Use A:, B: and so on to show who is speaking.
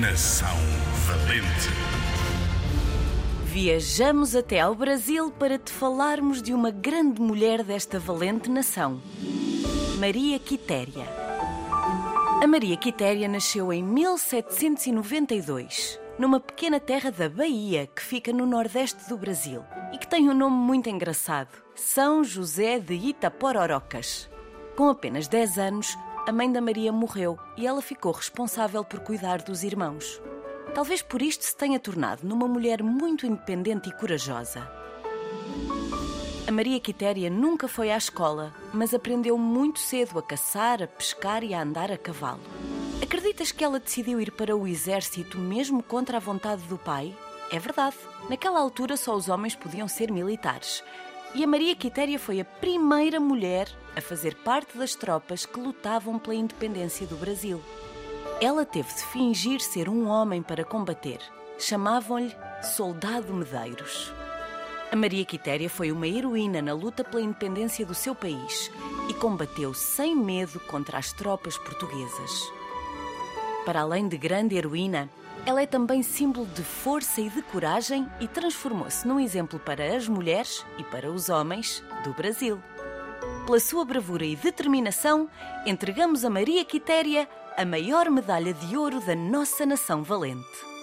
A: Nação Valente.
B: Viajamos até ao Brasil para te falarmos de uma grande mulher desta valente nação, Maria Quitéria. A Maria Quitéria nasceu em 1792, numa pequena terra da Bahia que fica no nordeste do Brasil e que tem um nome muito engraçado: São José de Itapororocas. Com apenas 10 anos, a mãe da Maria morreu e ela ficou responsável por cuidar dos irmãos. Talvez por isto se tenha tornado numa mulher muito independente e corajosa. A Maria Quitéria nunca foi à escola, mas aprendeu muito cedo a caçar, a pescar e a andar a cavalo. Acreditas que ela decidiu ir para o exército mesmo contra a vontade do pai? É verdade. Naquela altura só os homens podiam ser militares. E a Maria Quitéria foi a primeira mulher a fazer parte das tropas que lutavam pela independência do Brasil. Ela teve de fingir ser um homem para combater. Chamavam-lhe Soldado Medeiros. A Maria Quitéria foi uma heroína na luta pela independência do seu país e combateu sem medo contra as tropas portuguesas. Para além de grande heroína, ela é também símbolo de força e de coragem e transformou-se num exemplo para as mulheres e para os homens do Brasil. Pela sua bravura e determinação, entregamos a Maria Quitéria a maior medalha de ouro da nossa nação valente.